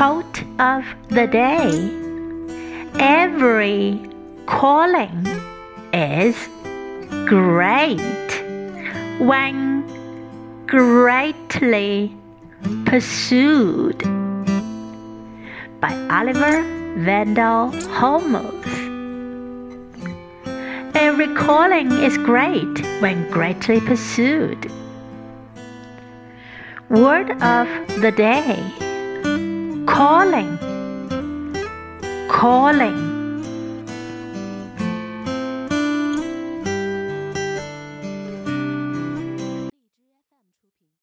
Quote of the day Every calling is great when greatly pursued. By Oliver Wendell Holmes. Every calling is great when greatly pursued. Word of the day calling. Calling